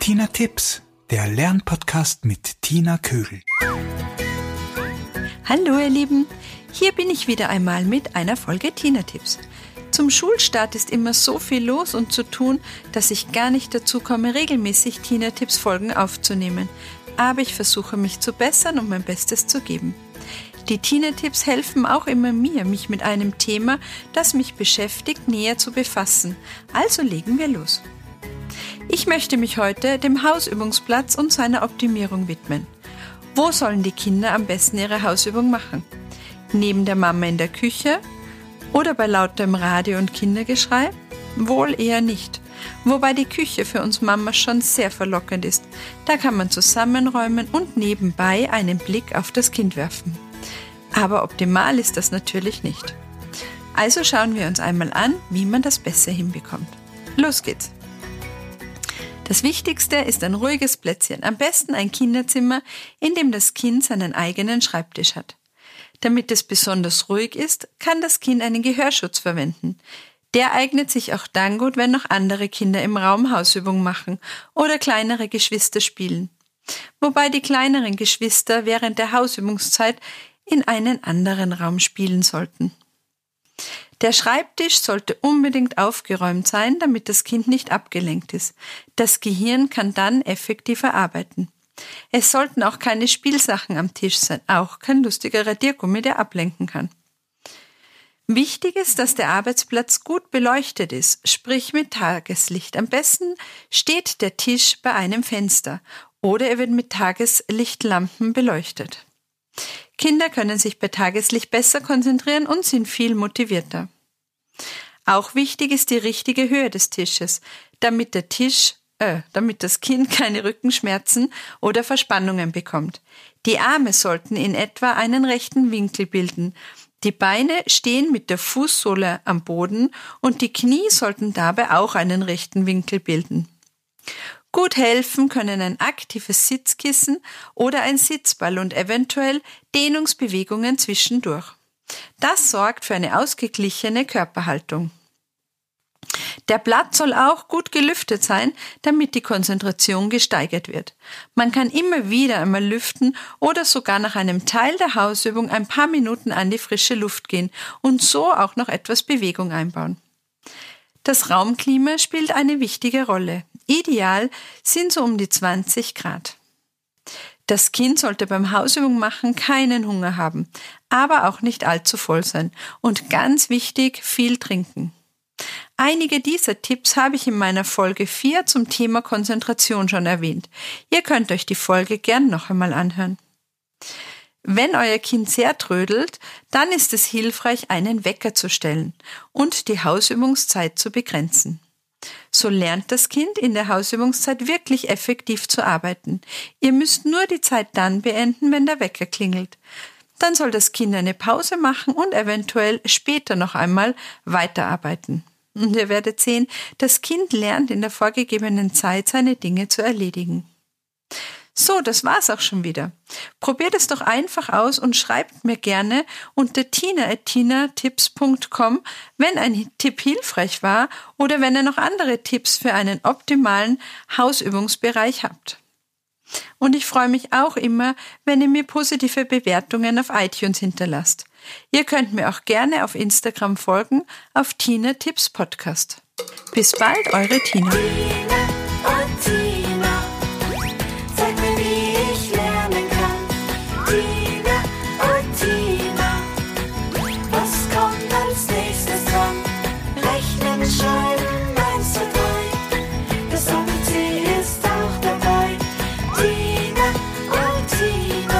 Tipps, der Lernpodcast mit Tina Kögel. Hallo ihr Lieben, hier bin ich wieder einmal mit einer Folge Tina Tipps. Zum Schulstart ist immer so viel los und zu tun, dass ich gar nicht dazu komme, regelmäßig Tina Tipps Folgen aufzunehmen. Aber ich versuche mich zu bessern und mein Bestes zu geben. Die Tina-Tipps helfen auch immer mir, mich mit einem Thema, das mich beschäftigt, näher zu befassen. Also legen wir los. Ich möchte mich heute dem Hausübungsplatz und seiner Optimierung widmen. Wo sollen die Kinder am besten ihre Hausübung machen? Neben der Mama in der Küche oder bei lautem Radio und Kindergeschrei? Wohl eher nicht. Wobei die Küche für uns Mama schon sehr verlockend ist. Da kann man zusammenräumen und nebenbei einen Blick auf das Kind werfen. Aber optimal ist das natürlich nicht. Also schauen wir uns einmal an, wie man das besser hinbekommt. Los geht's! Das Wichtigste ist ein ruhiges Plätzchen, am besten ein Kinderzimmer, in dem das Kind seinen eigenen Schreibtisch hat. Damit es besonders ruhig ist, kann das Kind einen Gehörschutz verwenden. Der eignet sich auch dann gut, wenn noch andere Kinder im Raum Hausübung machen oder kleinere Geschwister spielen. Wobei die kleineren Geschwister während der Hausübungszeit in einen anderen Raum spielen sollten. Der Schreibtisch sollte unbedingt aufgeräumt sein, damit das Kind nicht abgelenkt ist. Das Gehirn kann dann effektiver arbeiten. Es sollten auch keine Spielsachen am Tisch sein, auch kein lustiger Radiergummi, der ablenken kann. Wichtig ist, dass der Arbeitsplatz gut beleuchtet ist, sprich mit Tageslicht. Am besten steht der Tisch bei einem Fenster oder er wird mit Tageslichtlampen beleuchtet. Kinder können sich bei Tageslicht besser konzentrieren und sind viel motivierter. Auch wichtig ist die richtige Höhe des Tisches, damit der Tisch, äh, damit das Kind keine Rückenschmerzen oder Verspannungen bekommt. Die Arme sollten in etwa einen rechten Winkel bilden. Die Beine stehen mit der Fußsohle am Boden und die Knie sollten dabei auch einen rechten Winkel bilden. Gut helfen können ein aktives Sitzkissen oder ein Sitzball und eventuell Dehnungsbewegungen zwischendurch. Das sorgt für eine ausgeglichene Körperhaltung. Der Platz soll auch gut gelüftet sein, damit die Konzentration gesteigert wird. Man kann immer wieder einmal lüften oder sogar nach einem Teil der Hausübung ein paar Minuten an die frische Luft gehen und so auch noch etwas Bewegung einbauen. Das Raumklima spielt eine wichtige Rolle. Ideal sind so um die 20 Grad. Das Kind sollte beim Hausübung machen keinen Hunger haben, aber auch nicht allzu voll sein und ganz wichtig, viel trinken. Einige dieser Tipps habe ich in meiner Folge 4 zum Thema Konzentration schon erwähnt. Ihr könnt euch die Folge gern noch einmal anhören. Wenn euer Kind sehr trödelt, dann ist es hilfreich, einen Wecker zu stellen und die Hausübungszeit zu begrenzen. So lernt das Kind in der Hausübungszeit wirklich effektiv zu arbeiten. Ihr müsst nur die Zeit dann beenden, wenn der Wecker klingelt. Dann soll das Kind eine Pause machen und eventuell später noch einmal weiterarbeiten. Und ihr werdet sehen, das Kind lernt in der vorgegebenen Zeit seine Dinge zu erledigen. So, das war's auch schon wieder. Probiert es doch einfach aus und schreibt mir gerne unter tina.tinatips.com, wenn ein Tipp hilfreich war oder wenn ihr noch andere Tipps für einen optimalen Hausübungsbereich habt. Und ich freue mich auch immer, wenn ihr mir positive Bewertungen auf iTunes hinterlasst. Ihr könnt mir auch gerne auf Instagram folgen auf Tina Tipps Podcast. Bis bald, eure Tina. 西瓜